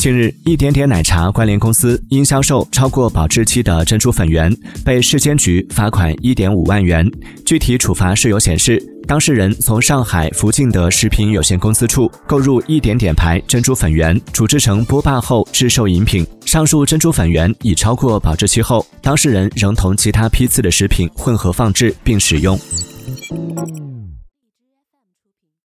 近日，一点点奶茶关联公司因销售超过保质期的珍珠粉圆，被市监局罚款一点五万元。具体处罚事由显示，当事人从上海福晋的食品有限公司处购入一点点牌珍珠粉圆，煮制成波霸后制售饮品。上述珍珠粉圆已超过保质期后，当事人仍同其他批次的食品混合放置并使用。